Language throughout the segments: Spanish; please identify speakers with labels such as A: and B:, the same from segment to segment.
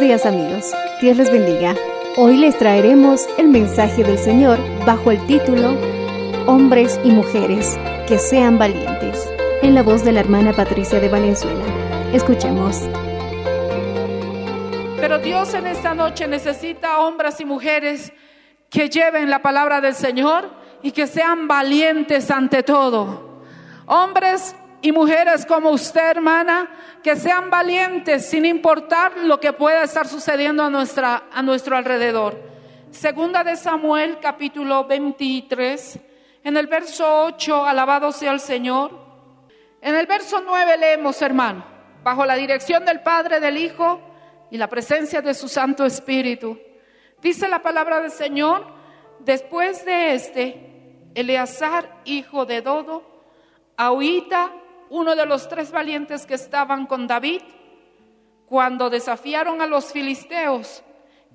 A: Días amigos, Dios les bendiga. Hoy les traeremos el mensaje del Señor bajo el título Hombres y mujeres que sean valientes, en la voz de la hermana Patricia de Valenzuela. Escuchemos.
B: Pero Dios en esta noche necesita hombres y mujeres que lleven la palabra del Señor y que sean valientes ante todo. Hombres y mujeres como usted, hermana, que sean valientes sin importar lo que pueda estar sucediendo a, nuestra, a nuestro alrededor. Segunda de Samuel, capítulo 23, en el verso 8, alabado sea el Señor. En el verso 9 leemos, hermano, bajo la dirección del Padre, del Hijo y la presencia de su Santo Espíritu. Dice la palabra del Señor, después de este, Eleazar, hijo de Dodo, Ahorita, uno de los tres valientes que estaban con David, cuando desafiaron a los filisteos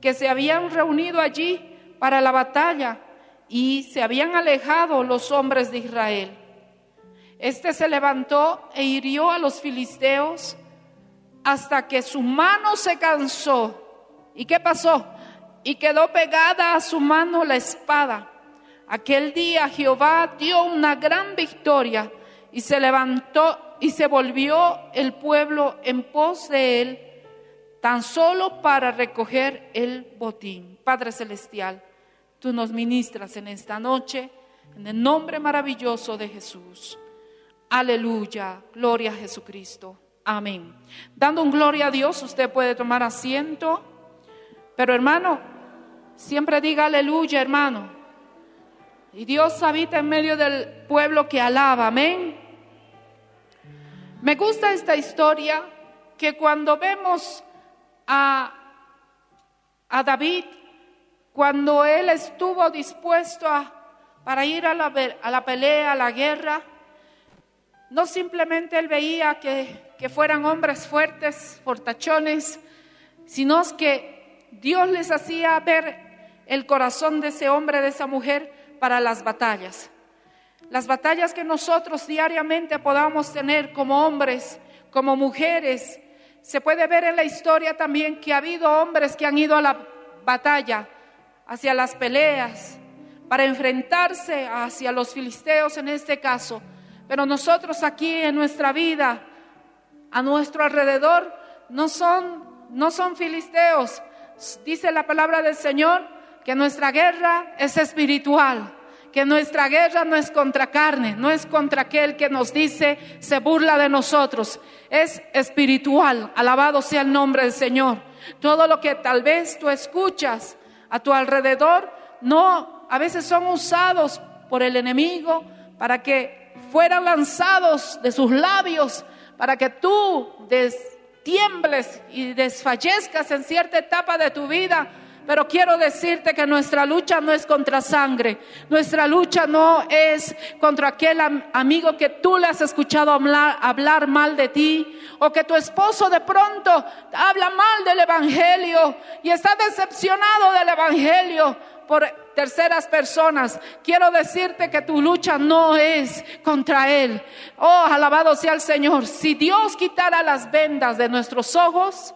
B: que se habían reunido allí para la batalla y se habían alejado los hombres de Israel. Este se levantó e hirió a los filisteos hasta que su mano se cansó. ¿Y qué pasó? Y quedó pegada a su mano la espada. Aquel día Jehová dio una gran victoria y se levantó y se volvió el pueblo en pos de él, tan solo para recoger el botín. Padre Celestial, tú nos ministras en esta noche en el nombre maravilloso de Jesús. Aleluya, gloria a Jesucristo. Amén. Dando un gloria a Dios, usted puede tomar asiento, pero hermano, siempre diga aleluya, hermano. Y Dios habita en medio del pueblo que alaba, amén. Me gusta esta historia que cuando vemos a, a David, cuando él estuvo dispuesto a, para ir a la, a la pelea, a la guerra, no simplemente él veía que, que fueran hombres fuertes, fortachones, sino que Dios les hacía ver el corazón de ese hombre, de esa mujer, para las batallas. Las batallas que nosotros diariamente podamos tener como hombres, como mujeres. Se puede ver en la historia también que ha habido hombres que han ido a la batalla, hacia las peleas, para enfrentarse hacia los filisteos en este caso. Pero nosotros aquí en nuestra vida, a nuestro alrededor, no son, no son filisteos. Dice la palabra del Señor que nuestra guerra es espiritual que nuestra guerra no es contra carne, no es contra aquel que nos dice, se burla de nosotros, es espiritual, alabado sea el nombre del Señor. Todo lo que tal vez tú escuchas a tu alrededor, no, a veces son usados por el enemigo para que fueran lanzados de sus labios, para que tú des- tiembles y desfallezcas en cierta etapa de tu vida Pero quiero decirte que nuestra lucha no es contra sangre, nuestra lucha no es contra aquel am- amigo que tú le has escuchado hablar, hablar mal de ti o que tu esposo de pronto habla mal del Evangelio y está decepcionado del Evangelio por terceras personas. Quiero decirte que tu lucha no es contra Él. Oh, alabado sea el Señor. Si Dios quitara las vendas de nuestros ojos,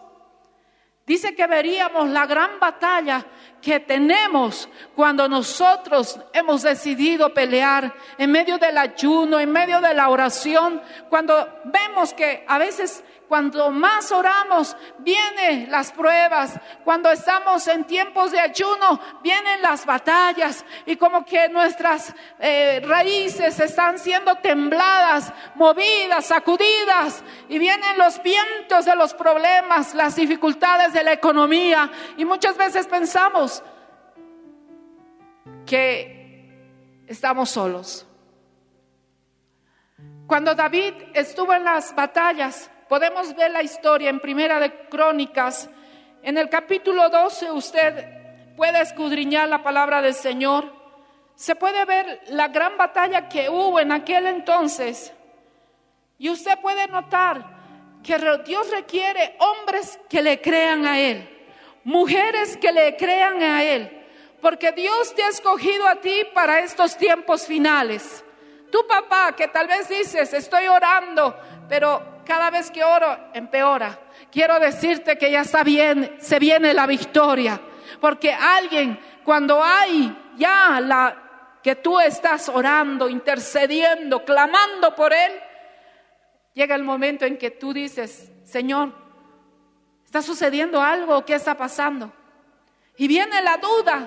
B: dice que veríamos la gran batalla que tenemos cuando nosotros hemos decidido pelear en medio del ayuno, en medio de la oración, cuando vemos que a veces cuando más oramos, vienen las pruebas. Cuando estamos en tiempos de ayuno, vienen las batallas. Y como que nuestras eh, raíces están siendo tembladas, movidas, sacudidas. Y vienen los vientos de los problemas, las dificultades de la economía. Y muchas veces pensamos que estamos solos. Cuando David estuvo en las batallas, Podemos ver la historia en Primera de Crónicas. En el capítulo 12 usted puede escudriñar la palabra del Señor. Se puede ver la gran batalla que hubo en aquel entonces. Y usted puede notar que Dios requiere hombres que le crean a Él, mujeres que le crean a Él, porque Dios te ha escogido a ti para estos tiempos finales. Tu papá, que tal vez dices, estoy orando, pero cada vez que oro empeora. Quiero decirte que ya está bien, se viene la victoria. Porque alguien, cuando hay ya la que tú estás orando, intercediendo, clamando por él, llega el momento en que tú dices, Señor, ¿está sucediendo algo? ¿Qué está pasando? Y viene la duda.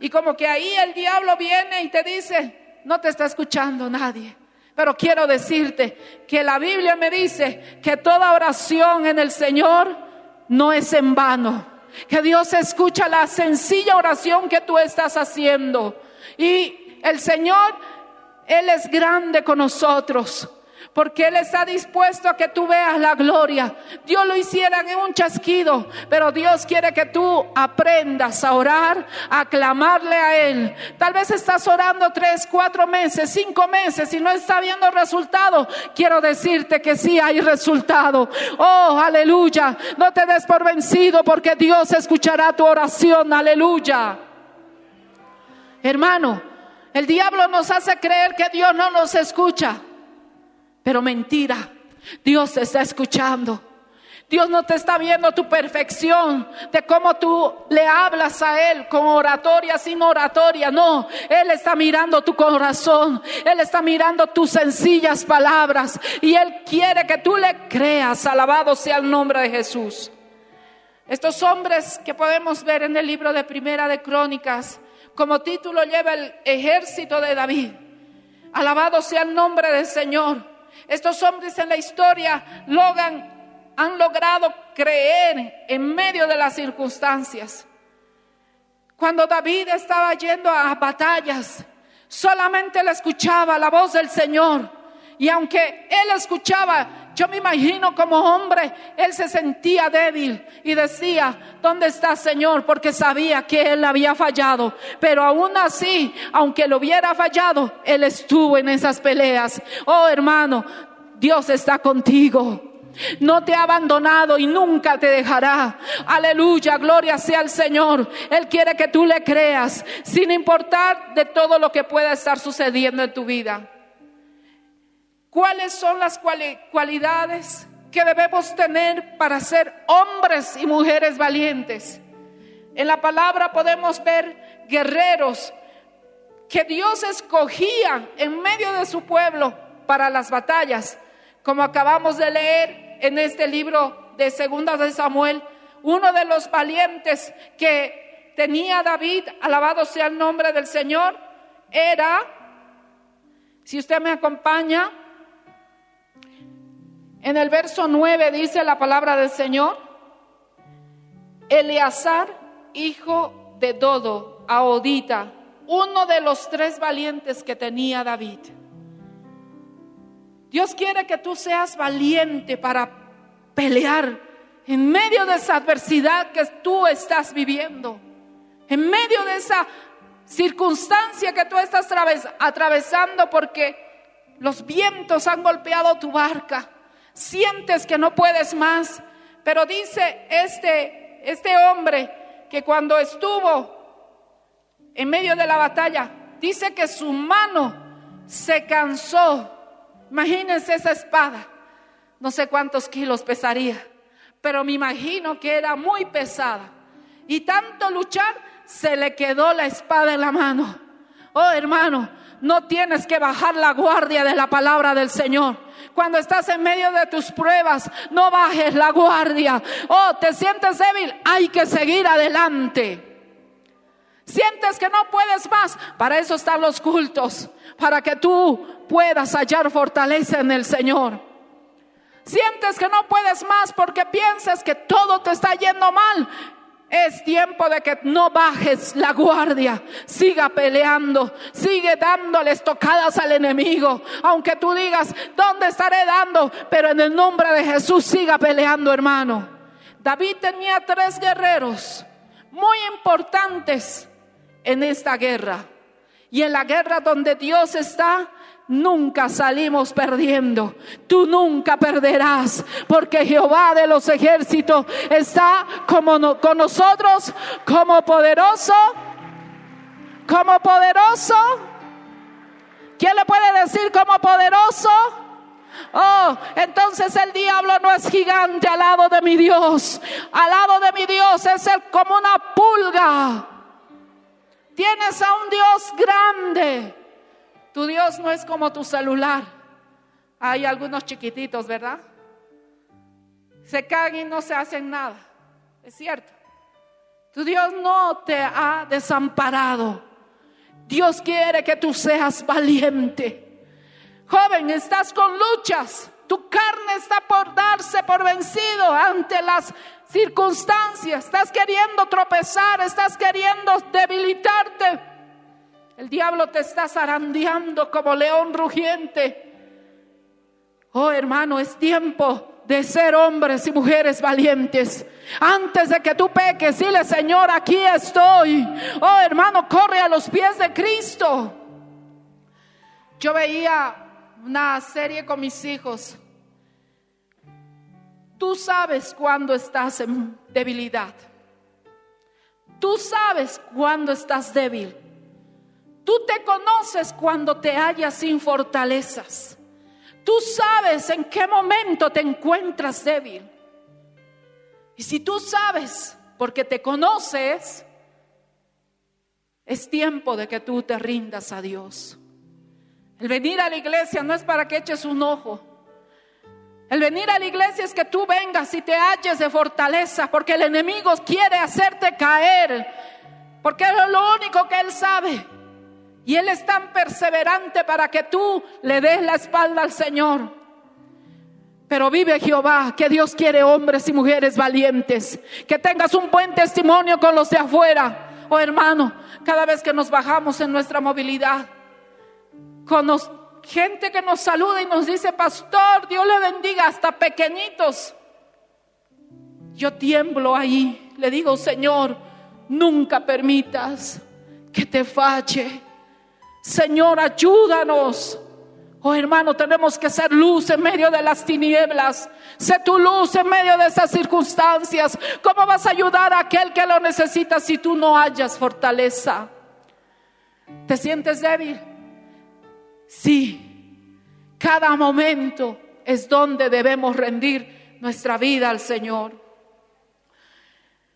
B: Y como que ahí el diablo viene y te dice, no te está escuchando nadie. Pero quiero decirte que la Biblia me dice que toda oración en el Señor no es en vano. Que Dios escucha la sencilla oración que tú estás haciendo. Y el Señor, Él es grande con nosotros porque Él está dispuesto a que tú veas la gloria. Dios lo hiciera en un chasquido, pero Dios quiere que tú aprendas a orar, a clamarle a Él. Tal vez estás orando tres, cuatro meses, cinco meses y no está viendo resultado. Quiero decirte que sí hay resultado. Oh, aleluya. No te des por vencido porque Dios escuchará tu oración. Aleluya. Hermano, el diablo nos hace creer que Dios no nos escucha. Pero mentira, Dios te está escuchando. Dios no te está viendo tu perfección de cómo tú le hablas a Él con oratoria, sin oratoria. No, Él está mirando tu corazón. Él está mirando tus sencillas palabras. Y Él quiere que tú le creas. Alabado sea el nombre de Jesús. Estos hombres que podemos ver en el libro de Primera de Crónicas, como título lleva el ejército de David. Alabado sea el nombre del Señor. Estos hombres en la historia logran, han logrado creer en medio de las circunstancias. Cuando David estaba yendo a batallas, solamente le escuchaba la voz del Señor. Y aunque él escuchaba, yo me imagino como hombre, él se sentía débil y decía, ¿dónde está Señor? Porque sabía que él había fallado. Pero aún así, aunque lo hubiera fallado, él estuvo en esas peleas. Oh hermano, Dios está contigo. No te ha abandonado y nunca te dejará. Aleluya, gloria sea al Señor. Él quiere que tú le creas, sin importar de todo lo que pueda estar sucediendo en tu vida. ¿Cuáles son las cualidades que debemos tener para ser hombres y mujeres valientes? En la palabra podemos ver guerreros que Dios escogía en medio de su pueblo para las batallas, como acabamos de leer en este libro de Segunda de Samuel, uno de los valientes que tenía David, alabado sea el nombre del Señor, era, si usted me acompaña, en el verso 9 dice la palabra del Señor, Eleazar, hijo de Dodo, Aodita, uno de los tres valientes que tenía David. Dios quiere que tú seas valiente para pelear en medio de esa adversidad que tú estás viviendo, en medio de esa circunstancia que tú estás atravesando porque los vientos han golpeado tu barca sientes que no puedes más. Pero dice este, este hombre que cuando estuvo en medio de la batalla. Dice que su mano se cansó. Imagínense esa espada. No sé cuántos kilos pesaría, pero me imagino que era muy pesada. Y tanto luchar, se le quedó la espada en la mano. Oh hermano, no tienes que bajar la guardia de la palabra del Señor. Cuando estás en medio de tus pruebas, no bajes la guardia. Oh, te sientes débil, hay que seguir adelante. Sientes que no puedes más, para eso están los cultos, para que tú puedas hallar fortaleza en el Señor. Sientes que no puedes más porque piensas que todo te está yendo mal. Es tiempo de que no bajes la guardia, siga peleando, sigue dándoles tocadas al enemigo, aunque tú digas, ¿dónde estaré dando? Pero en el nombre de Jesús siga peleando, hermano. David tenía tres guerreros muy importantes en esta guerra. Y en la guerra donde Dios está, nunca salimos perdiendo. Tú nunca perderás, porque Jehová de los ejércitos está como con nosotros, como poderoso, como poderoso. ¿Quién le puede decir como poderoso? Oh, entonces el diablo no es gigante al lado de mi Dios. Al lado de mi Dios es el, como una pulga. Tienes a un Dios grande tu Dios no es como tu celular. Hay algunos chiquititos, ¿verdad? Se caen y no se hacen nada. Es cierto. Tu Dios no te ha desamparado. Dios quiere que tú seas valiente. Joven, estás con luchas. Tu carne está por darse por vencido ante las circunstancias. Estás queriendo tropezar, estás queriendo debilitarte. El diablo te está zarandeando como león rugiente. Oh hermano, es tiempo de ser hombres y mujeres valientes. Antes de que tú peques, dile Señor, aquí estoy. Oh hermano, corre a los pies de Cristo. Yo veía una serie con mis hijos. Tú sabes cuando estás en debilidad. Tú sabes cuando estás débil. Tú te conoces cuando te hallas sin fortalezas. Tú sabes en qué momento te encuentras débil. Y si tú sabes, porque te conoces, es tiempo de que tú te rindas a Dios. El venir a la iglesia no es para que eches un ojo. El venir a la iglesia es que tú vengas y te halles de fortaleza, porque el enemigo quiere hacerte caer, porque es lo único que él sabe. Y Él es tan perseverante para que tú le des la espalda al Señor. Pero vive Jehová, que Dios quiere hombres y mujeres valientes, que tengas un buen testimonio con los de afuera. Oh hermano, cada vez que nos bajamos en nuestra movilidad, con gente que nos saluda y nos dice, pastor, Dios le bendiga, hasta pequeñitos. Yo tiemblo ahí, le digo, Señor, nunca permitas que te falle Señor, ayúdanos. Oh hermano, tenemos que ser luz en medio de las tinieblas. Sé tu luz en medio de esas circunstancias. ¿Cómo vas a ayudar a aquel que lo necesita si tú no hayas fortaleza? ¿Te sientes débil? Sí. Cada momento es donde debemos rendir nuestra vida al Señor.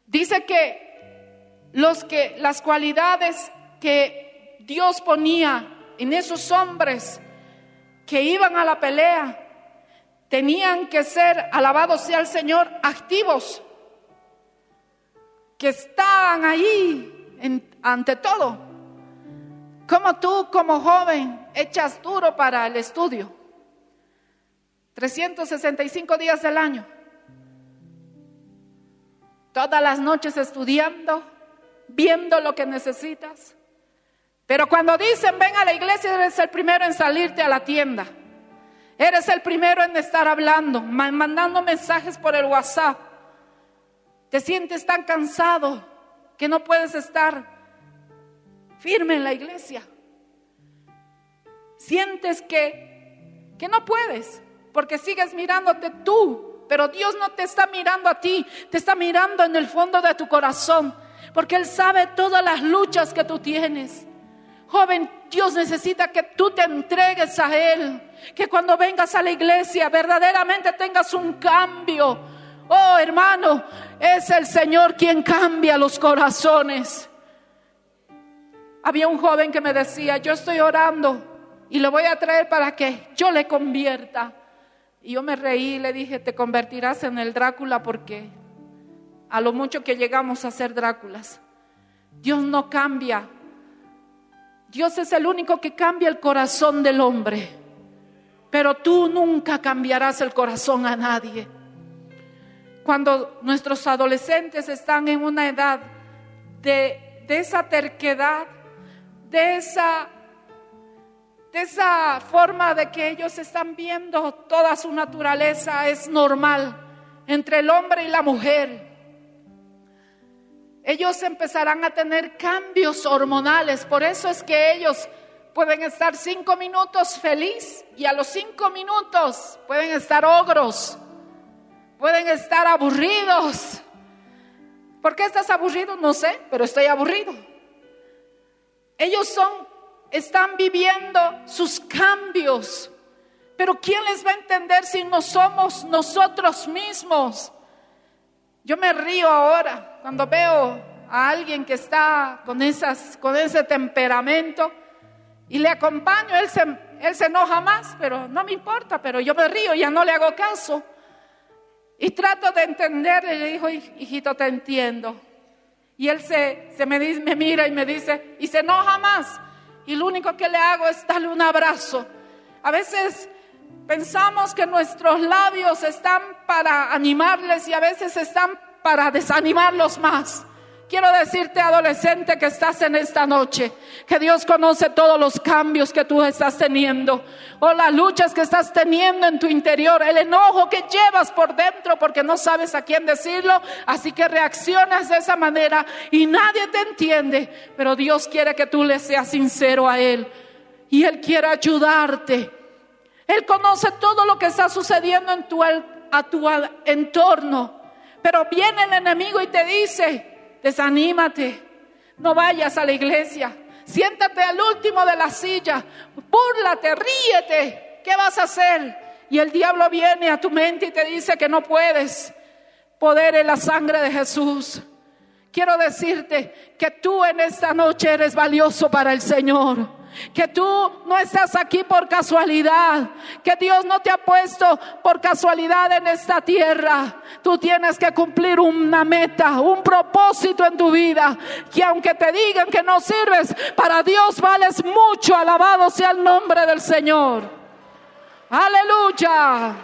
B: Dice que los que las cualidades que Dios ponía en esos hombres que iban a la pelea, tenían que ser, alabados sea el Señor, activos, que estaban ahí ante todo. Como tú como joven echas duro para el estudio. 365 días del año. Todas las noches estudiando, viendo lo que necesitas. Pero cuando dicen ven a la iglesia, eres el primero en salirte a la tienda. Eres el primero en estar hablando, mandando mensajes por el WhatsApp. Te sientes tan cansado que no puedes estar firme en la iglesia. Sientes que, que no puedes porque sigues mirándote tú, pero Dios no te está mirando a ti, te está mirando en el fondo de tu corazón porque Él sabe todas las luchas que tú tienes. Joven, Dios necesita que tú te entregues a Él, que cuando vengas a la iglesia verdaderamente tengas un cambio. Oh, hermano, es el Señor quien cambia los corazones. Había un joven que me decía, yo estoy orando y lo voy a traer para que yo le convierta. Y yo me reí y le dije, te convertirás en el Drácula porque a lo mucho que llegamos a ser Dráculas. Dios no cambia. Dios es el único que cambia el corazón del hombre. Pero tú nunca cambiarás el corazón a nadie. Cuando nuestros adolescentes están en una edad de, esa terquedad, de esa de esa forma de que ellos están viendo toda su naturaleza es normal entre el hombre y la mujer. Ellos empezarán a tener cambios hormonales, por eso es que ellos pueden estar cinco minutos feliz y a los cinco minutos pueden estar ogros, pueden estar aburridos. ¿Por qué estás aburrido? No sé, pero estoy aburrido. Ellos son están viviendo sus cambios. Pero ¿quién les va a entender si no somos nosotros mismos? Yo me río ahora cuando veo a alguien que está con, ese temperamento y le acompaño, él se, enoja más, pero no me importa, pero yo me río, ya no le hago caso. Y trato de entender, y le digo, hijito, te entiendo. Y él se, me, me mira y me dice, y se enoja más y lo único que le hago es darle un abrazo. A veces pensamos que nuestros labios están para animarles y a veces están para desanimarlos más. Quiero decirte, adolescente, que estás en esta noche, que Dios conoce todos los cambios que tú estás teniendo, o las luchas que estás teniendo en tu interior, el enojo que llevas por dentro porque no sabes a quién decirlo, así que reaccionas de esa manera y nadie te entiende, pero Dios quiere que tú le seas sincero a Él y Él quiere ayudarte. Él conoce todo lo que está sucediendo en tu, a tu entorno, pero viene el enemigo y te dice, desanímate, no vayas a la iglesia, siéntate al último de la silla, búrlate, ríete, ¿qué vas a hacer? Y el diablo viene a tu mente y te dice que no puedes. Poder en la sangre de Jesús. Quiero decirte que tú en esta noche eres valioso para el Señor que tú no estás aquí por casualidad, que Dios no te ha puesto por casualidad en esta tierra. Tú tienes que cumplir una meta, un propósito en tu vida, que aunque te digan que no sirves, para Dios vales mucho, alabado sea el nombre del Señor. Aleluya.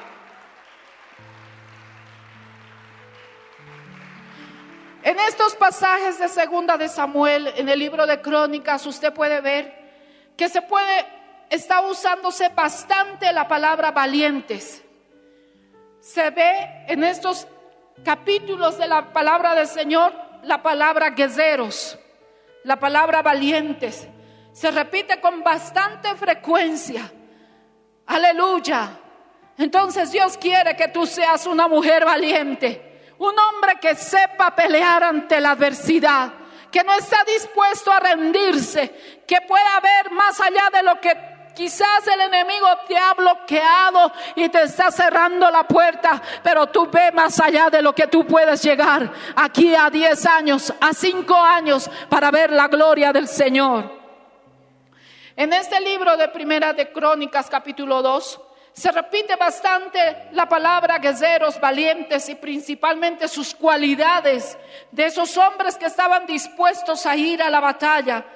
B: En estos pasajes de segunda de Samuel, en el libro de Crónicas, usted puede ver que se puede, está usándose bastante la palabra valientes. Se ve en estos capítulos de la palabra del Señor la palabra guerreros, la palabra valientes. Se repite con bastante frecuencia. Aleluya. Entonces Dios quiere que tú seas una mujer valiente, un hombre que sepa pelear ante la adversidad que no está dispuesto a rendirse, que pueda ver más allá de lo que Quizás el enemigo te ha bloqueado y te está cerrando la puerta, pero tú ve más allá de lo que tú puedes llegar aquí a 10 años, a 5 años, para ver la gloria del Señor. En este libro de Primera de Crónicas, capítulo 2, se repite bastante la palabra guerreros valientes y principalmente sus cualidades de esos hombres que estaban dispuestos a ir a la batalla.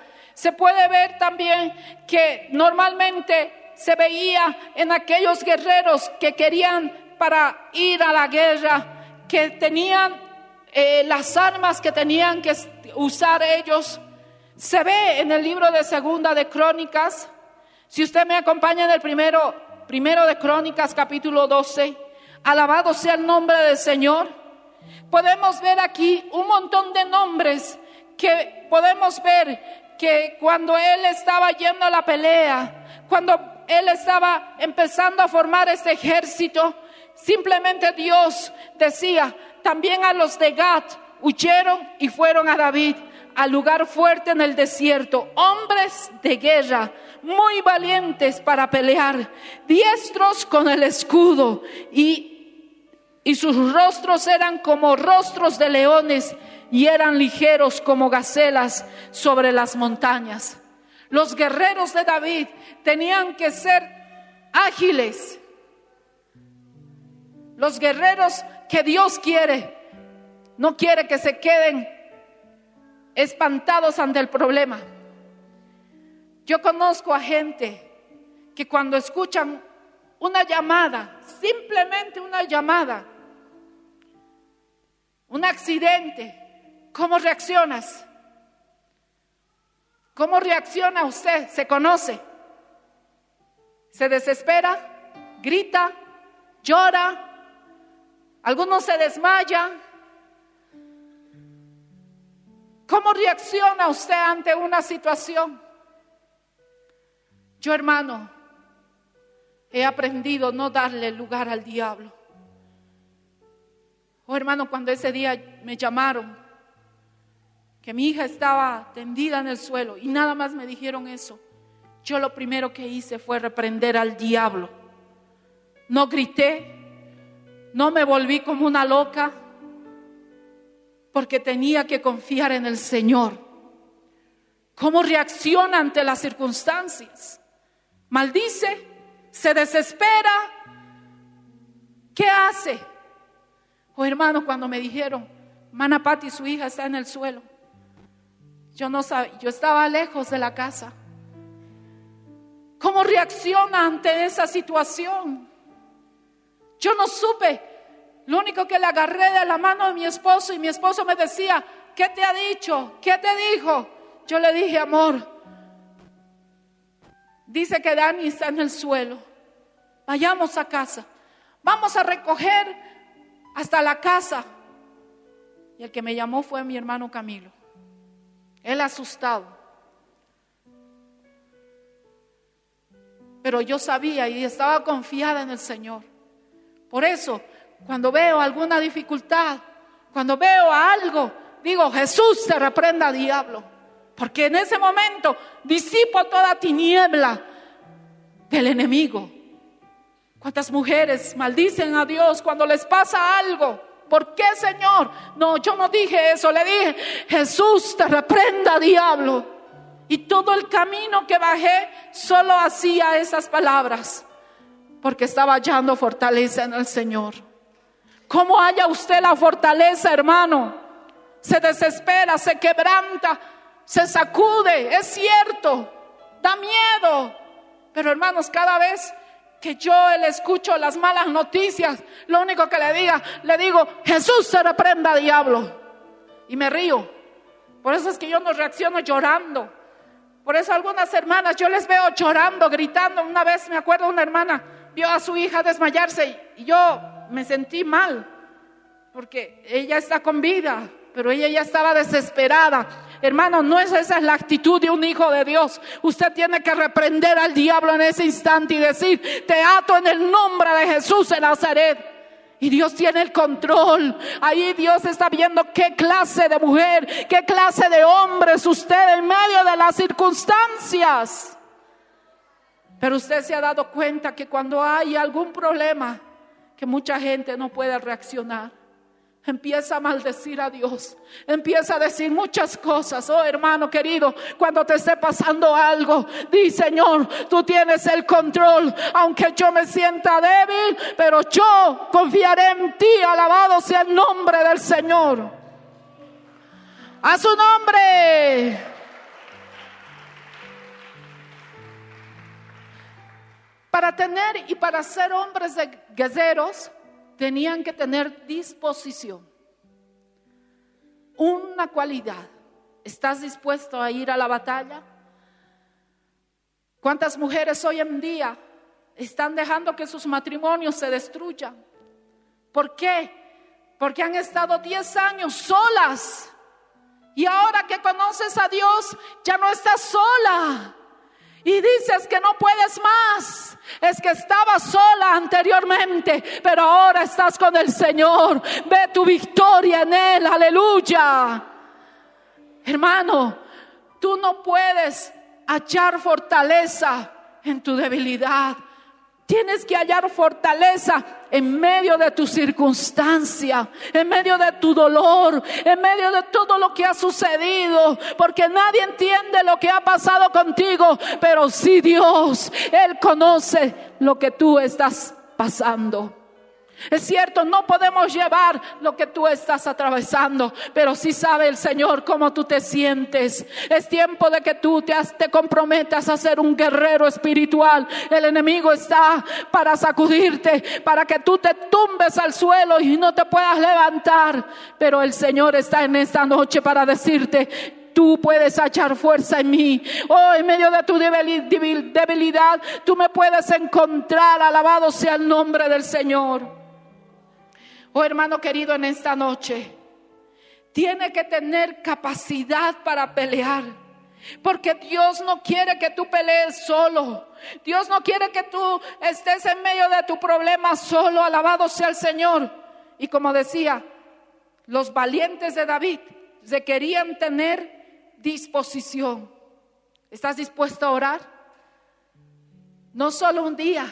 B: Se puede ver también que normalmente se veía en aquellos guerreros que querían para ir a la guerra, que tenían eh, las armas que tenían que usar ellos. Se ve en el libro de Segunda de Crónicas. Si usted me acompaña en el primero Primero de Crónicas capítulo 12. Alabado sea el nombre del Señor. Podemos ver aquí un montón de nombres que podemos ver que cuando él estaba yendo a la pelea, cuando él estaba empezando a formar este ejército, simplemente Dios decía, también a los de Gat, huyeron y fueron a David al lugar fuerte en el desierto, hombres de guerra, muy valientes para pelear, diestros con el escudo y, y sus rostros eran como rostros de leones y eran ligeros como gacelas sobre las montañas. Los guerreros de David tenían que ser ágiles. Los guerreros que Dios quiere, no quiere que se queden espantados ante el problema. Yo conozco a gente que cuando escuchan una llamada, simplemente una llamada, un accidente, ¿cómo reaccionas? ¿Cómo reacciona usted? ¿Se conoce? ¿Se desespera? ¿Grita? ¿Llora? Algunos se desmayan. ¿Cómo reacciona usted ante una situación? Yo, hermano, he aprendido no darle lugar al diablo. Oh, hermano, cuando ese día me llamaron, que mi hija estaba tendida en el suelo y nada más me dijeron eso, yo lo primero que hice fue reprender al diablo. No grité, no me volví como una loca, porque tenía que confiar en el Señor. ¿Cómo reacciona ante las circunstancias? ¿Maldice? ¿Se desespera? ¿Qué hace? Oh hermano, cuando me dijeron, Mana Patti, su hija está en el suelo. Yo no sabía, yo estaba lejos de la casa. ¿Cómo reacciona ante esa situación? Yo no supe lo único que le agarré de la mano de mi esposo y mi esposo me decía, ¿qué te ha dicho? ¿Qué te dijo? Yo le dije, amor, dice que Dani está en el suelo. Vayamos a casa. Vamos a recoger hasta la casa. Y el que me llamó fue mi hermano Camilo. Él asustado. Pero yo sabía y estaba confiada en el Señor. Por eso cuando veo alguna dificultad, cuando veo algo, digo, Jesús te reprenda, diablo. Porque en ese momento disipo toda tiniebla del enemigo. ¿Cuántas mujeres maldicen a Dios cuando les pasa algo? ¿Por qué, Señor? No, yo no dije eso, le dije, Jesús te reprenda, diablo. Y todo el camino que bajé solo hacía esas palabras, porque estaba hallando fortaleza en el Señor. ¿Cómo haya usted la fortaleza, hermano? Se desespera, se quebranta, se sacude, es cierto, da miedo. Pero hermanos, cada vez que yo le escucho las malas noticias, lo único que le diga, le digo, Jesús se reprenda, diablo. Y me río. Por eso es que yo no reacciono llorando. Por eso algunas hermanas yo les veo llorando, gritando. Una vez me acuerdo una hermana vio a su hija desmayarse y yo me sentí mal, porque ella está con vida, pero ella ya estaba desesperada. Hermano, no es esa es la actitud de un hijo de Dios. Usted tiene que reprender al diablo en ese instante y decir, te ato en el nombre de Jesús de Nazaret. Y Dios tiene el control. Ahí Dios está viendo qué clase de mujer, qué clase de hombre es usted en medio de las circunstancias. Pero usted se ha dado cuenta que cuando hay algún problema, que mucha gente no puede reaccionar. Empieza a maldecir a Dios. Empieza a decir muchas cosas. Oh hermano querido, cuando te esté pasando algo, di Señor, tú tienes el control. Aunque yo me sienta débil, pero yo confiaré en ti. Alabado sea el nombre del Señor. A su nombre. Para tener y para ser hombres de guerreros tenían que tener disposición. Una cualidad. ¿Estás dispuesto a ir a la batalla? ¿Cuántas mujeres hoy en día están dejando que sus matrimonios se destruyan? ¿Por qué? Porque han estado 10 años solas. Y ahora que conoces a Dios, ya no estás sola. Y dices que no puedes más. Es que estabas sola anteriormente, pero ahora estás con el Señor. Ve tu victoria en Él, aleluya. Hermano, tú no puedes hallar fortaleza en tu debilidad. Tienes que hallar fortaleza en medio de tu circunstancia, en medio de tu dolor, en medio de todo lo que ha sucedido, porque nadie entiende lo que ha pasado contigo, pero sí Dios, Él conoce lo que tú estás pasando. Es cierto, no podemos llevar lo que tú estás atravesando, pero sí sabe el Señor cómo tú te sientes. Es tiempo de que tú te, comprometas a ser un guerrero espiritual. El enemigo está para sacudirte, para que tú te tumbes al suelo y no te puedas levantar. Pero el Señor está en esta noche para decirte, tú puedes echar fuerza en mí. Oh, en medio de tu debilidad, tú me puedes encontrar. Alabado sea el nombre del Señor. Oh hermano querido, en esta noche, tiene que tener capacidad para pelear. Porque Dios no quiere que tú pelees solo. Dios no quiere que tú estés en medio de tu problema solo. Alabado sea el Señor. Y como decía, los valientes de David se querían tener disposición. ¿Estás dispuesto a orar? No solo un día,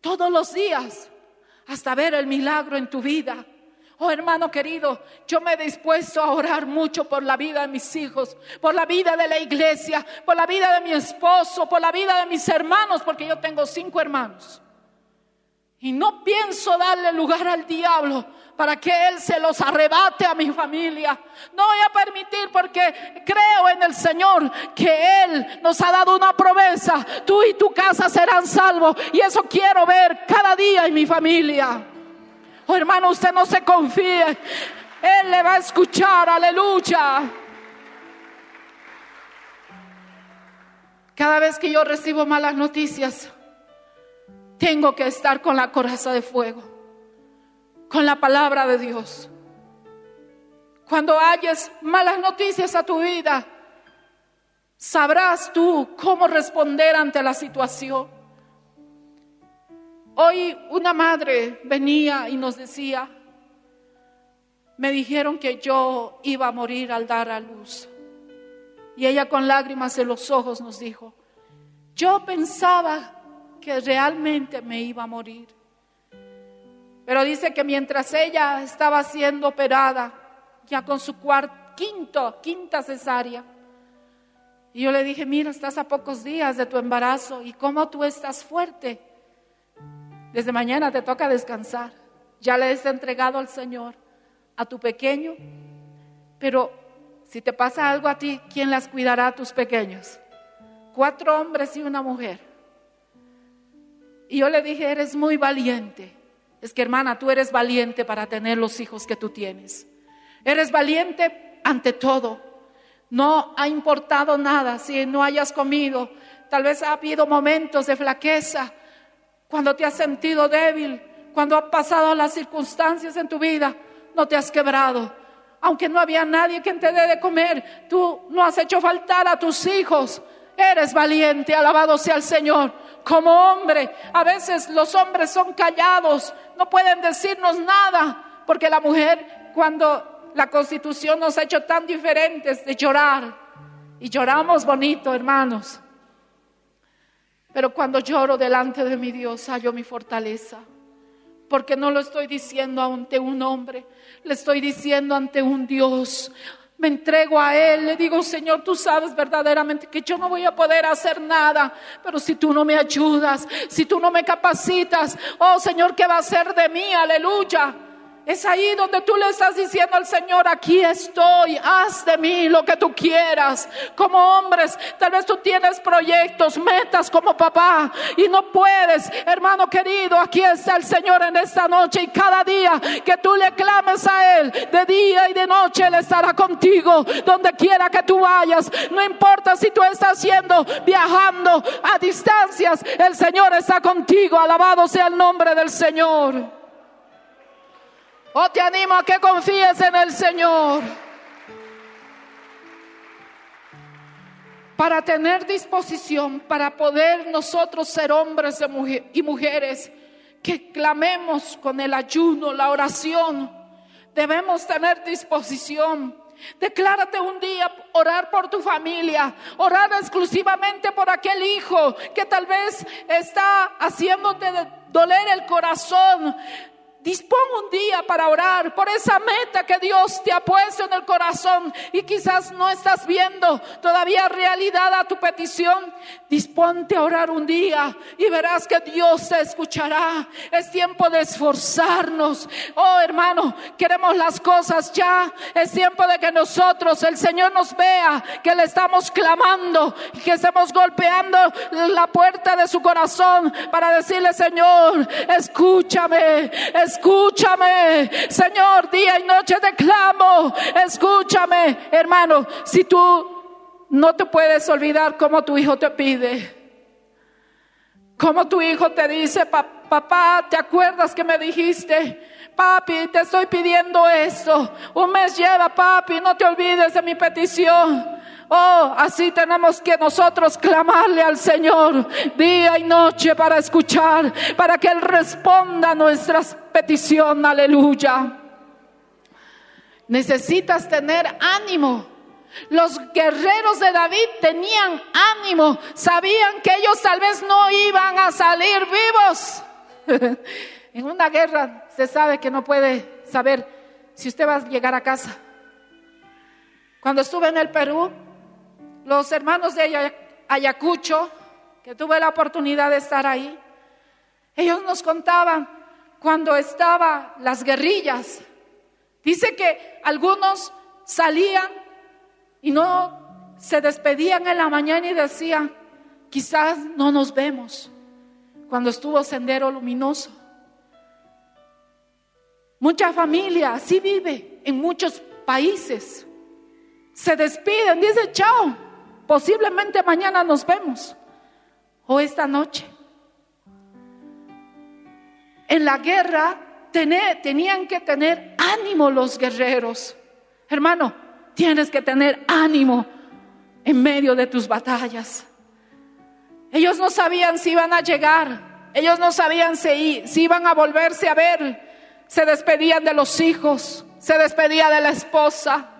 B: todos los días hasta ver el milagro en tu vida. Oh hermano querido, yo me he dispuesto a orar mucho por la vida de mis hijos, por la vida de la iglesia, por la vida de mi esposo, por la vida de mis hermanos, porque yo tengo cinco hermanos. Y no pienso darle lugar al diablo para que Él se los arrebate a mi familia. No voy a permitir porque creo en el Señor que Él nos ha dado una promesa. Tú y tu casa serán salvos. Y eso quiero ver cada día en mi familia. Oh hermano, usted no se confíe. Él le va a escuchar. Aleluya. Cada vez que yo recibo malas noticias, tengo que estar con la coraza de fuego, con la palabra de Dios. Cuando hayas malas noticias a tu vida, sabrás tú cómo responder ante la situación. Hoy una madre venía y nos decía, me dijeron que yo iba a morir al dar a luz. Y ella con lágrimas en los ojos nos dijo, yo pensaba que realmente me iba a morir. Pero dice que mientras ella estaba siendo operada, ya con su cuarto, quinto, quinta cesárea, y yo le dije, mira, estás a pocos días de tu embarazo y cómo tú estás fuerte. Desde mañana te toca descansar. Ya le has entregado al Señor a tu pequeño, pero si te pasa algo a ti, ¿quién las cuidará a tus pequeños? Cuatro hombres y una mujer. Y yo le dije, eres muy valiente. Es que hermana, tú eres valiente para tener los hijos que tú tienes. Eres valiente ante todo. No ha importado nada si no hayas comido. Tal vez ha habido momentos de flaqueza, cuando te has sentido débil, cuando han pasado las circunstancias en tu vida, no te has quebrado. Aunque no había nadie que te dé de comer, tú no has hecho faltar a tus hijos. Eres valiente, alabado sea el Señor como hombre. A veces los hombres son callados, no pueden decirnos nada, porque la mujer, cuando la constitución nos ha hecho tan diferentes de llorar, y lloramos bonito, hermanos, pero cuando lloro delante de mi Dios, hallo mi fortaleza. Porque no lo estoy diciendo ante un hombre, le estoy diciendo ante un Dios, me entrego a Él, le digo, Señor, tú sabes verdaderamente que yo no voy a poder hacer nada, pero si tú no me ayudas, si tú no me capacitas, oh Señor, ¿qué va a hacer de mí? Aleluya. Es ahí donde tú le estás diciendo al Señor, aquí estoy, haz de mí lo que tú quieras. Como hombres, tal vez tú tienes proyectos, metas como papá y no puedes, hermano querido, aquí está el Señor en esta noche y cada día que tú le clames a Él, de día y de noche Él estará contigo, donde quiera que tú vayas. No importa si tú estás yendo, viajando a distancias, el Señor está contigo. Alabado sea el nombre del Señor. Oh, te animo a que confíes en el Señor. para tener disposición, para poder nosotros ser hombres y mujeres que clamemos con el ayuno, la oración. Debemos tener disposición. Declárate un día orar por tu familia, orar exclusivamente por aquel hijo que tal vez está haciéndote doler el corazón. Dispón un día para orar por esa meta que Dios te ha puesto en el corazón y quizás no estás viendo todavía realidad a tu petición. Disponte a orar un día y verás que Dios te escuchará. Es tiempo de esforzarnos. Oh hermano, queremos las cosas ya. Es tiempo de que nosotros, el Señor nos vea, que le estamos clamando y que estemos golpeando la puerta de su corazón para decirle, Señor, escúchame, escúchame. Señor, día y noche te clamo, escúchame. Hermano, si tú no te puedes olvidar como tu hijo te pide. Como tu hijo te dice, "Pa- papá, ¿te acuerdas que me dijiste? Papi, te estoy pidiendo esto. Un mes lleva, papi, no te olvides de mi petición. Oh, así tenemos que nosotros clamarle al Señor día y noche para escuchar, para que Él responda a nuestras peticiones. Aleluya. Necesitas tener ánimo. Los guerreros de David tenían ánimo, sabían que ellos tal vez no iban a salir vivos. en una guerra usted sabe que no puede saber si usted va a llegar a casa. Cuando estuve en el Perú, los hermanos de Aya- Ayacucho, que tuve la oportunidad de estar ahí, ellos nos contaban cuando estaban las guerrillas. Dice que algunos salían y no se despedían en la mañana y decían, quizás no nos vemos cuando estuvo Sendero Luminoso. Mucha familia así vive en muchos países. Se despiden, dice chao, posiblemente mañana nos vemos o esta noche. En la guerra tenían que tener ánimo los guerreros. Hermano, tienes que tener ánimo en medio de tus batallas. Ellos no sabían si iban a llegar, ellos no sabían si, si iban a volverse a ver. Se despedían de los hijos, se despedía de la esposa.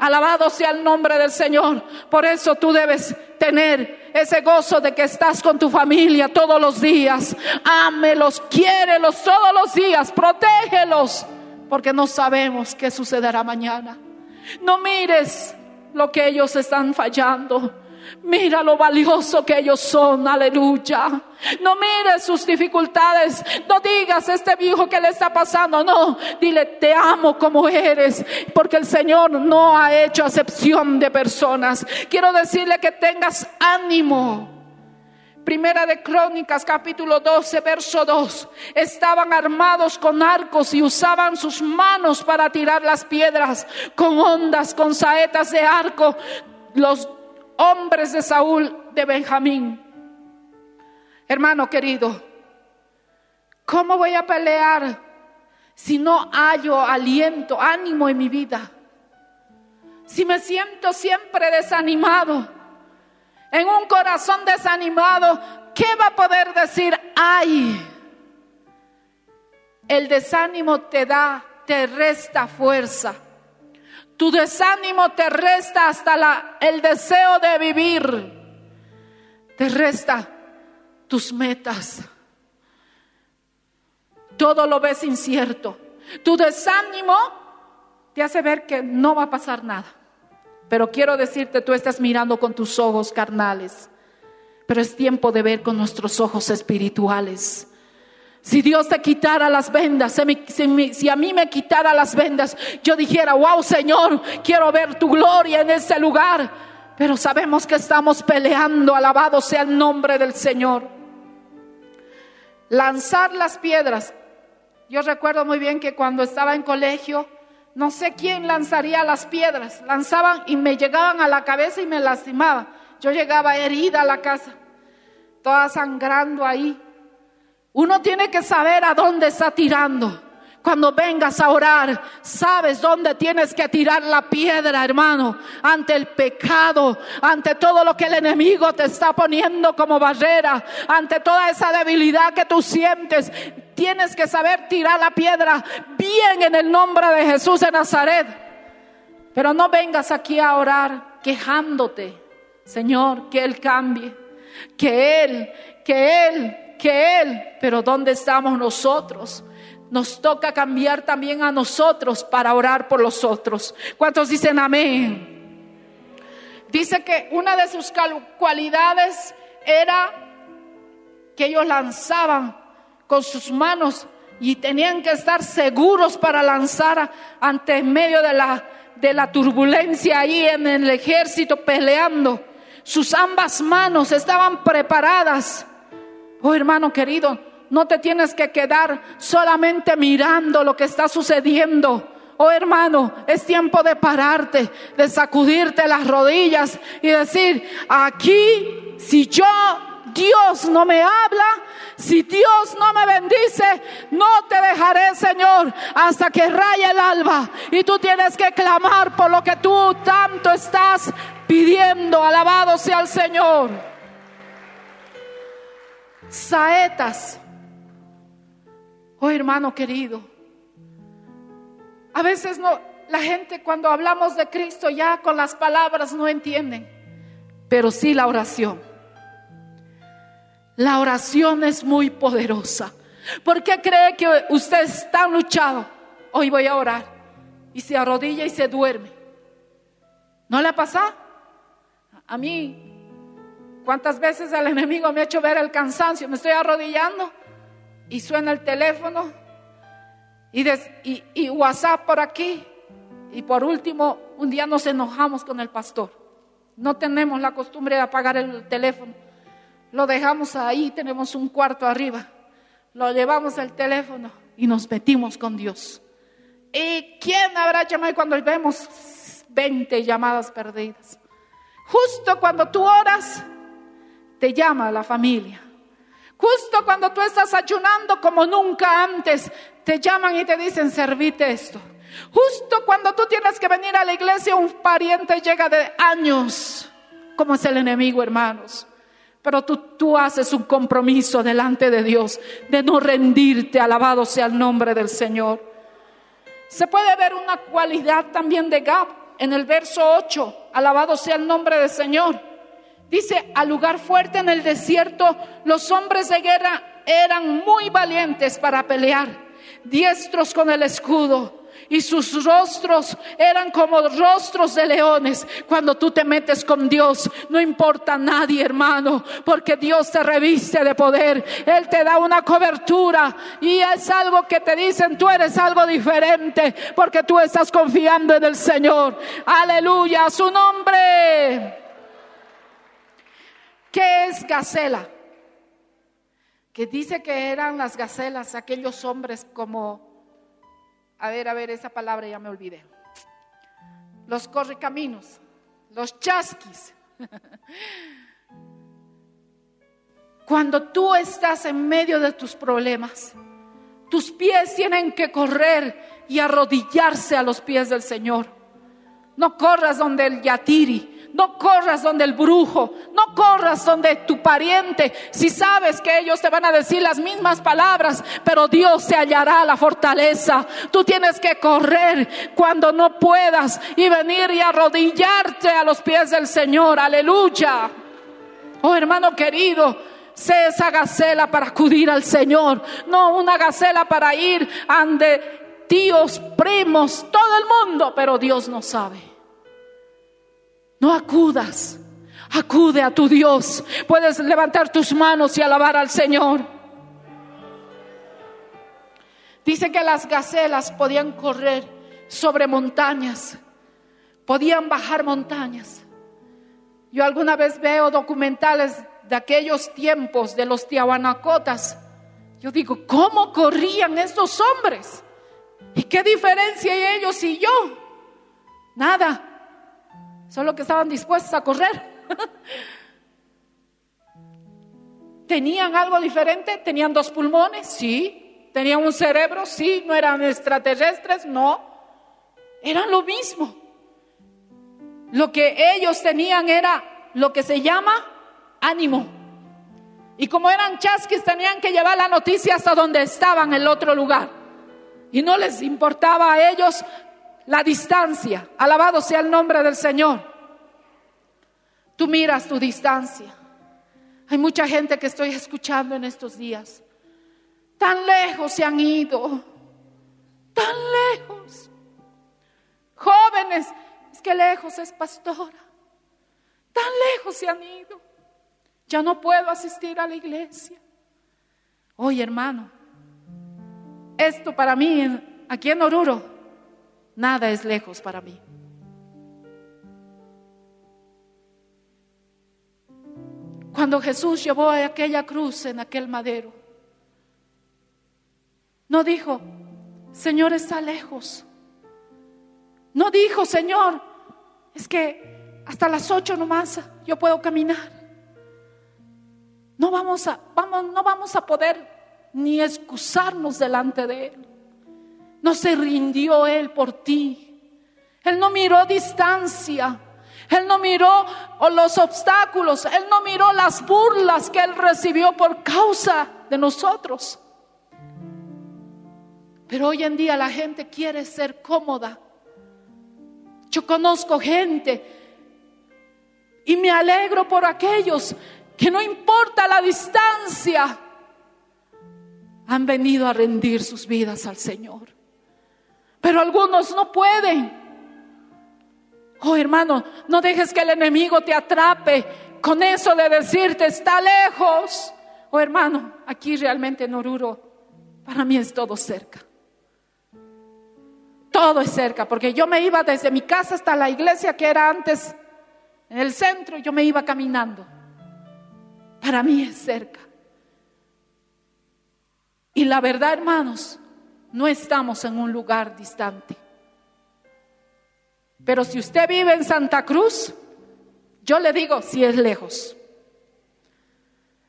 B: Alabado sea el nombre del Señor. Por eso tú debes tener ese gozo de que estás con tu familia todos los días. Ámelos, quiérelos todos los días, protégelos, porque no sabemos qué sucederá mañana. No mires lo que ellos están fallando. Mira lo valioso que ellos son, aleluya. No mires sus dificultades. No digas este viejo que le está pasando. No, dile te amo como eres, porque el Señor no ha hecho acepción de personas. Quiero decirle que tengas ánimo. Primera de Crónicas, capítulo 12, verso 2. Estaban armados con arcos y usaban sus manos para tirar las piedras con ondas, con saetas de arco. Los hombres de Saúl de Benjamín. Hermano querido, ¿cómo voy a pelear si no hallo aliento, ánimo en mi vida? Si me siento siempre desanimado, en un corazón desanimado, ¿qué va a poder decir? Ay, el desánimo te da, te resta fuerza. Tu desánimo te resta hasta la- el deseo de vivir. Te resta tus metas. Todo lo ves incierto. Tu desánimo te hace ver que no va a pasar nada. Pero quiero decirte, tú estás mirando con tus ojos carnales. Pero es tiempo de ver con nuestros ojos espirituales. Si Dios te quitara las vendas, si, a mí me quitara las vendas, yo dijera, wow Señor, quiero ver tu gloria en este lugar. Pero sabemos que estamos peleando, alabado sea el nombre del Señor. Lanzar las piedras. Yo recuerdo muy bien que cuando estaba en colegio, no sé quién lanzaría las piedras. Lanzaban y me llegaban a la cabeza y me lastimaban. Yo llegaba herida a la casa, toda sangrando ahí. Uno tiene que saber a dónde está tirando. Cuando vengas a orar, sabes dónde tienes que tirar la piedra, hermano, ante el pecado, ante todo lo que el enemigo te está poniendo como barrera, ante toda esa debilidad que tú sientes. Tienes que saber tirar la piedra bien en el nombre de Jesús de Nazaret. Pero no vengas aquí a orar quejándote, Señor, que Él cambie, que Él, que Él, que Él. Pero ¿dónde estamos nosotros? nos toca cambiar también a nosotros para orar por los otros. ¿Cuántos dicen amén? Dice que una de sus cualidades era que ellos lanzaban con sus manos y tenían que estar seguros para lanzar ante medio de la, de la turbulencia ahí en el ejército peleando. Sus ambas manos estaban preparadas. Oh hermano querido, no te tienes que quedar solamente mirando lo que está sucediendo. Oh hermano, es tiempo de pararte, de sacudirte las rodillas y decir, aquí, si yo, Dios no me habla, si Dios no me bendice, no te dejaré, Señor, hasta que raye el alba. Y tú tienes que clamar por lo que tú tanto estás pidiendo. Alabado sea el Señor. Saetas Oh hermano querido, a veces no, la gente cuando hablamos de Cristo ya con las palabras no entienden, pero sí la oración. La oración es muy poderosa. ¿Por qué cree que usted está luchado? Hoy voy a orar y se arrodilla y se duerme. ¿No le ha pasado? A mí, ¿cuántas veces el enemigo me ha hecho ver el cansancio? Me estoy arrodillando y suena el teléfono y, y, WhatsApp por aquí. Y por último, un día nos enojamos con el pastor. No tenemos la costumbre de apagar el teléfono. Lo dejamos ahí, tenemos un cuarto arriba. Lo llevamos al teléfono y nos metimos con Dios. ¿Y quién habrá llamado cuando vemos 20 llamadas perdidas? Justo cuando tú oras, te llama la familia. Justo cuando tú estás ayunando como nunca antes, te llaman y te dicen, servite esto. Justo cuando tú tienes que venir a la iglesia, un pariente llega de años, como es el enemigo, hermanos. Pero tú, tú haces un compromiso delante de Dios de no rendirte, alabado sea el nombre del Señor. Se puede ver una cualidad también de Gab en el verso 8, alabado sea el nombre del Señor. Dice, al lugar fuerte en el desierto, los hombres de guerra eran muy valientes para pelear, diestros con el escudo. Y sus rostros eran como rostros de leones. Cuando tú te metes con Dios, no importa nadie, hermano, porque Dios te reviste de poder. Él te da una cobertura y es algo que te dicen, tú eres algo diferente, porque tú estás confiando en el Señor. Aleluya, su nombre. ¿Qué es gacela? Que dice que eran las gacelas, aquellos hombres como, a ver, a ver, esa palabra ya me olvidé. Los correcaminos, los chasquis. Cuando tú estás en medio de tus problemas, tus pies tienen que correr y arrodillarse a los pies del Señor. No corras donde el yatiri, no corras donde el brujo, no corras donde tu pariente, si sabes que ellos te van a decir las mismas palabras, pero Dios te hallará la fortaleza. Tú tienes que correr cuando no puedas y venir y arrodillarte a los pies del Señor. Aleluya. Oh hermano querido, sé esa gacela para acudir al Señor, no una gacela para ir ante tíos, primos, todo el mundo, pero Dios no sabe. No acudas. Acude a tu Dios. Puedes levantar tus manos y alabar al Señor. Dice que las gacelas podían correr sobre montañas, podían bajar montañas. Yo alguna vez veo documentales de aquellos tiempos de los tiahuanacotas. Yo digo, ¿cómo corrían estos hombres? ¿Y qué diferencia hay ellos y yo? Nada. Solo que estaban dispuestos a correr. ¿Tenían algo diferente? ¿Tenían dos pulmones? Sí. Tenían un cerebro, sí, no eran extraterrestres, no. Eran lo mismo. Lo que ellos tenían era lo que se llama ánimo. Y como eran chasquis, tenían que llevar la noticia hasta donde estaban el otro lugar. Y no les importaba a ellos la distancia. Alabado sea el nombre del Señor. Tú miras tu distancia. Hay mucha gente que estoy escuchando en estos días. Tan lejos se han ido. Tan lejos. Jóvenes, es que lejos es pastora. Tan lejos se han ido. Ya no puedo asistir a la iglesia. Oye, hermano, esto para mí, aquí en Oruro, nada es lejos para mí. Cuando Jesús llevó a aquella cruz en aquel madero, no dijo, Señor está lejos. No dijo, Señor, es que hasta las ocho nomás yo puedo caminar. No vamos a, vamos, no vamos a poder ni excusarnos delante de Él. No se rindió Él por ti. Él no miró distancia. Él no miró los obstáculos. Él no miró las burlas que Él recibió por causa de nosotros. Pero hoy en día la gente quiere ser cómoda. Yo conozco gente y me alegro por aquellos que no importa la distancia, han venido a rendir sus vidas al Señor. Pero algunos no pueden. Oh hermano, no dejes que el enemigo te atrape con eso de decirte está lejos. Oh hermano, aquí realmente en Oruro, para mí es todo cerca. Todo es cerca, porque yo me iba desde mi casa hasta la iglesia que era antes en el centro, yo me iba caminando. Para mí es cerca. Y la verdad, hermanos, no estamos en un lugar distante. Pero si usted vive en Santa Cruz, yo le digo, si es lejos.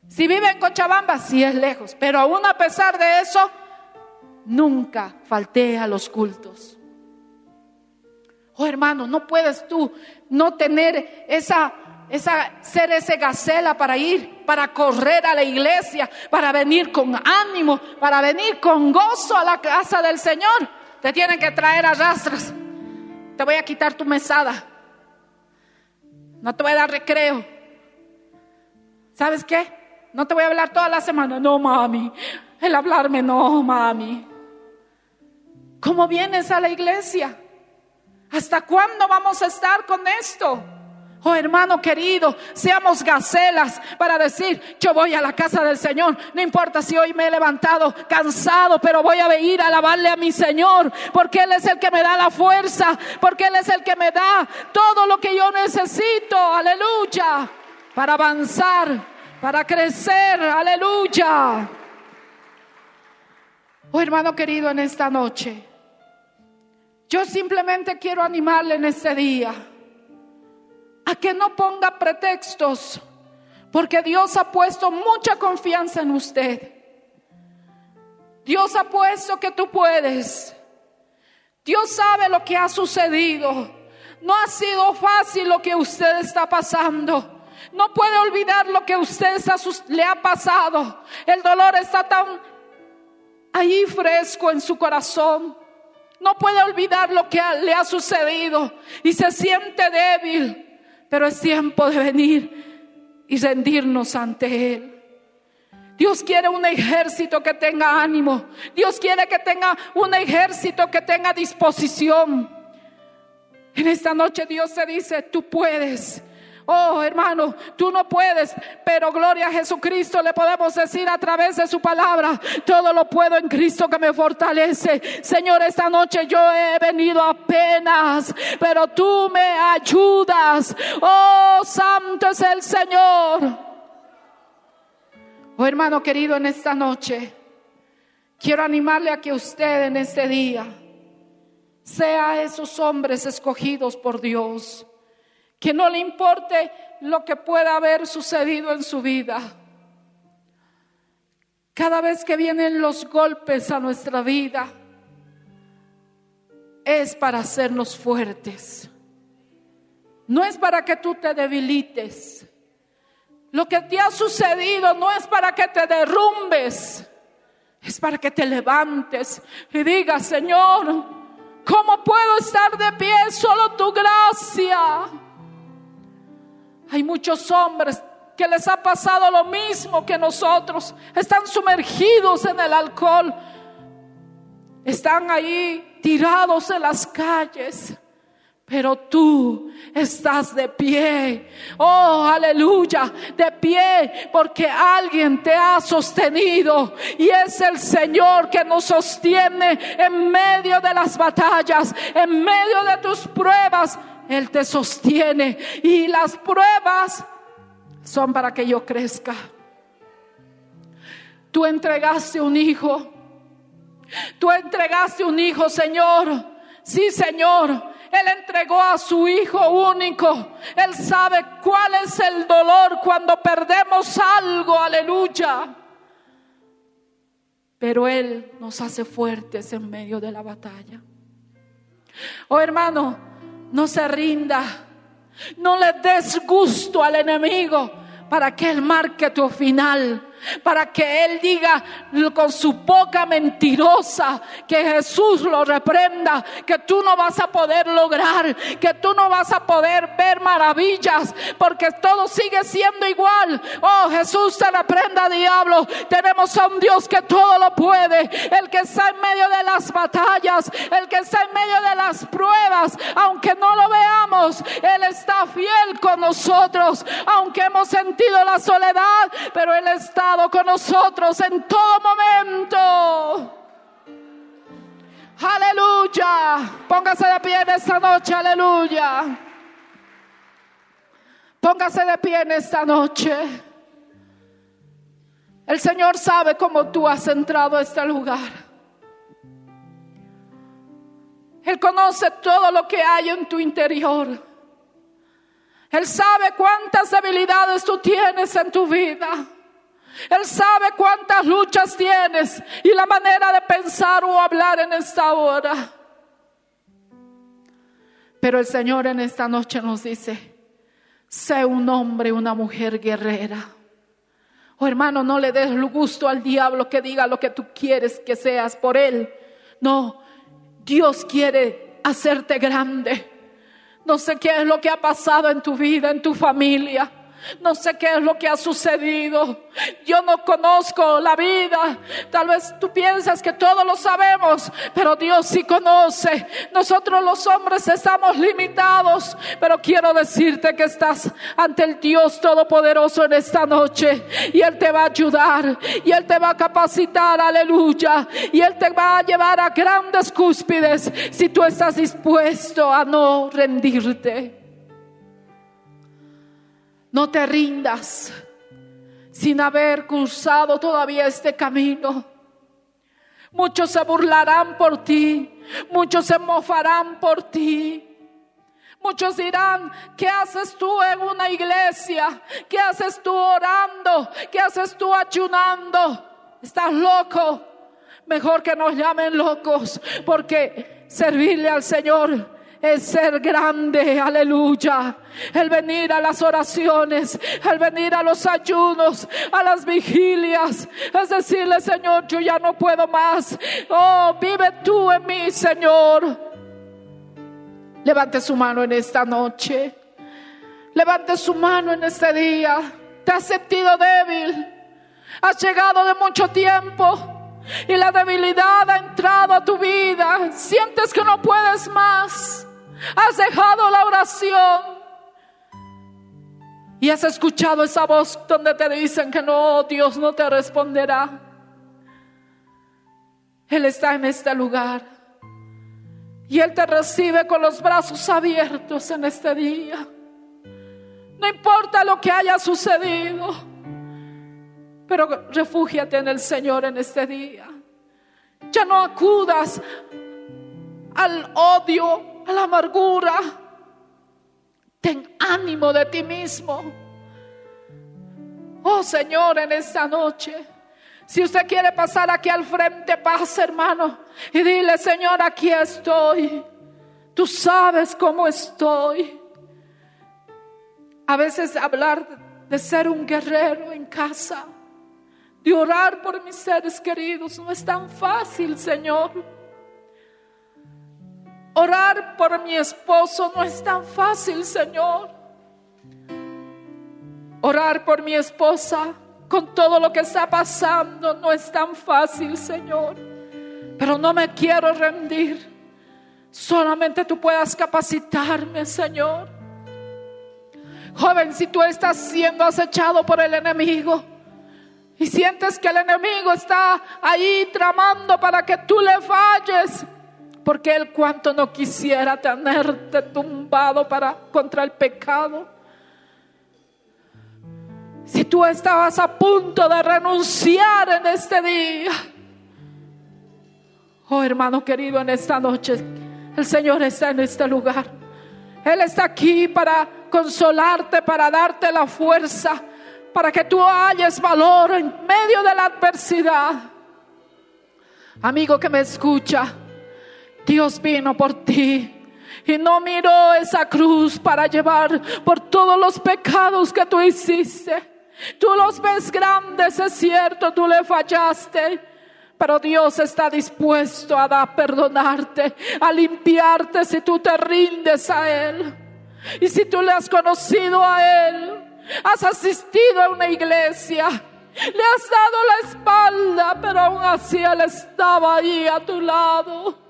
B: Si vive en Cochabamba, sí es lejos. Pero aún a pesar de eso, nunca falté a los cultos. Oh hermano, no puedes tú no tener esa, esa, ser ese gacela para ir, para correr a la iglesia, para venir con ánimo, para venir con gozo a la casa del Señor. Te tienen que traer a rastras. Te voy a quitar tu mesada. No te voy a dar recreo. ¿Sabes qué? No te voy a hablar toda la semana. No, mami. El hablarme, no, mami. ¿Cómo vienes a la iglesia? ¿Hasta cuándo vamos a estar con esto? Oh hermano querido, seamos gacelas para decir, yo voy a la casa del Señor. No importa si hoy me he levantado cansado, pero voy a ir a alabarle a mi Señor, porque Él es el que me da la fuerza, porque Él es el que me da todo lo que yo necesito, aleluya, para avanzar, para crecer, aleluya. Oh hermano querido, en esta noche. Yo simplemente quiero animarle en este día a que no ponga pretextos, porque Dios ha puesto mucha confianza en usted. Dios ha puesto que tú puedes. Dios sabe lo que ha sucedido. No ha sido fácil lo que usted está pasando. No puede olvidar lo que usted le ha pasado. El dolor está tan ahí fresco en su corazón. No puede olvidar lo que le ha sucedido y se siente débil, pero es tiempo de venir y rendirnos ante Él. Dios quiere un ejército que tenga ánimo. Dios quiere que tenga un ejército que tenga disposición. En esta noche Dios te dice, tú puedes. Oh, hermano, tú no puedes, pero gloria a Jesucristo le podemos decir a través de su palabra, todo lo puedo en Cristo que me fortalece. Señor, esta noche yo he venido apenas, pero tú me ayudas. Oh, santo es el Señor. Oh, hermano querido, en esta noche quiero animarle a que usted en este día sea esos hombres escogidos por Dios que no le importe lo que pueda haber sucedido en su vida. Cada vez que vienen los golpes a nuestra vida, es para hacernos fuertes. No es para que tú te debilites. Lo que te ha sucedido no es para que te derrumbes. Es para que te levantes y digas, Señor, ¿cómo puedo estar de pie? Solo tu gracia. Hay muchos hombres que les ha pasado lo mismo que nosotros. Están sumergidos en el alcohol. Están ahí tirados en las calles. Pero tú estás de pie. Oh, aleluya. De pie porque alguien te ha sostenido. Y es el Señor que nos sostiene en medio de las batallas, en medio de tus pruebas. Él te sostiene. Y las pruebas son para que yo crezca. Tú entregaste un hijo. Tú entregaste un hijo, Señor. Sí, Señor. Él entregó a su Hijo único. Él sabe cuál es el dolor cuando perdemos algo. Aleluya. Pero Él nos hace fuertes en medio de la batalla. Oh hermano, no se rinda. No le des gusto al enemigo para que Él marque tu final para que Él diga con su boca mentirosa que Jesús lo reprenda, que tú no vas a poder lograr, que tú no vas a poder ver maravillas, porque todo sigue siendo igual. Oh Jesús te reprenda, diablo. Tenemos a un Dios que todo lo puede, el que está en medio de las batallas, el que está en medio de las pruebas, aunque no lo veamos, Él está fiel con nosotros, aunque hemos sentido la soledad, pero Él está con nosotros en todo momento. Aleluya. Póngase de pie en esta noche. Aleluya. Póngase de pie en esta noche. El Señor sabe cómo tú has entrado a este lugar. Él conoce todo lo que hay en tu interior. Él sabe cuántas debilidades tú tienes en tu vida. Él sabe cuántas luchas tienes y la manera de pensar o hablar en esta hora. Pero el Señor en esta noche nos dice, sé un hombre, una mujer guerrera. Oh hermano, no le des gusto al diablo que diga lo que tú quieres que seas por él. No, Dios quiere hacerte grande. No sé qué es lo que ha pasado en tu vida, en tu familia. No sé qué es lo que ha sucedido. Yo no conozco la vida. Tal vez tú piensas que todos lo sabemos, pero Dios sí conoce. Nosotros los hombres estamos limitados, pero quiero decirte que estás ante el Dios Todopoderoso en esta noche y Él te va a ayudar y Él te va a capacitar, aleluya, y Él te va a llevar a grandes cúspides si tú estás dispuesto a no rendirte. No te rindas sin haber cruzado todavía este camino. Muchos se burlarán por ti, muchos se mofarán por ti. Muchos dirán, ¿qué haces tú en una iglesia? ¿Qué haces tú orando? ¿Qué haces tú ayunando? ¿Estás loco? Mejor que nos llamen locos, porque servirle al Señor es ser grande, aleluya. El venir a las oraciones, el venir a los ayunos, a las vigilias, es decirle, Señor, yo ya no puedo más. Oh, vive tú en mí, Señor. Levante su mano en esta noche. Levante su mano en este día. Te has sentido débil. Has llegado de mucho tiempo y la debilidad ha entrado a tu vida. Sientes que no puedes más. Has dejado la oración. Y has escuchado esa voz donde te dicen que no, Dios no te responderá. Él está en este lugar. Y Él te recibe con los brazos abiertos en este día. No importa lo que haya sucedido, pero refúgiate en el Señor en este día. Ya no acudas al odio, a la amargura. Ten ánimo de ti mismo. Oh Señor, en esta noche Si usted quiere pasar aquí al frente, pase hermano. Y dile, Señor, aquí estoy. Tú sabes cómo estoy. A veces hablar de ser un guerrero en casa, de orar por mis seres queridos, no es tan fácil, Señor. Orar por mi esposo no es tan fácil, Señor. Orar por mi esposa con todo lo que está pasando no es tan fácil, Señor. Pero no me quiero rendir. Solamente tú puedas capacitarme, Señor. Joven, si tú estás siendo acechado por el enemigo y sientes que el enemigo está ahí tramando para que tú le falles, porque él cuanto no quisiera tenerte tumbado para contra el pecado. Si tú estabas a punto de renunciar en este día, oh hermano querido, en esta noche el Señor está en este lugar. Él está aquí para consolarte, para darte la fuerza, para que tú halles valor en medio de la adversidad. Amigo que me escucha, Dios vino por ti y no miró esa cruz para llevar por todos los pecados que tú hiciste. Tú los ves grandes, es cierto, tú le fallaste. Pero Dios está dispuesto a perdonarte, a limpiarte si tú te rindes a Él. Y si tú le has conocido a Él, has asistido a una iglesia, le has dado la espalda, pero aún así Él estaba ahí a tu lado.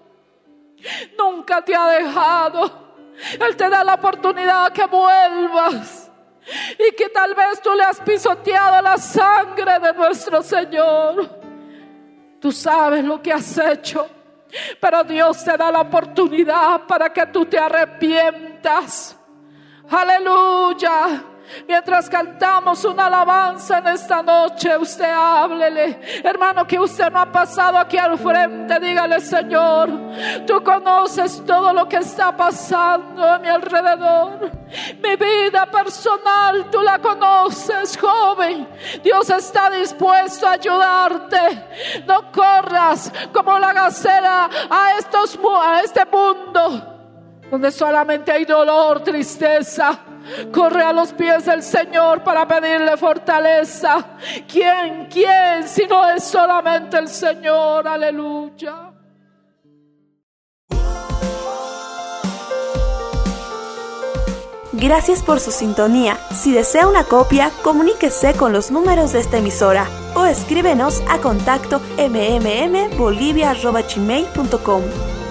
B: Nunca te ha dejado. Él te da la oportunidad que vuelvas y que tal vez tú le has pisoteado la sangre de nuestro Señor. Tú sabes lo que has hecho, pero Dios te da la oportunidad para que tú te arrepientas. Aleluya. Mientras cantamos una alabanza en esta noche, usted háblele. Hermano, que usted no ha pasado aquí al frente, dígale, Señor, tú conoces todo lo que está pasando a mi alrededor. Mi vida personal, tú la conoces, joven. Dios está dispuesto a ayudarte. No corras como la gacela a, estos, a este mundo donde solamente hay dolor, tristeza. Corre a los pies del Señor para pedirle fortaleza. ¿Quién, quién, si no es solamente el Señor? Aleluya.
C: Gracias por su sintonía. Si desea una copia, comuníquese con los números de esta emisora o escríbenos a contacto mmmbolivia.com.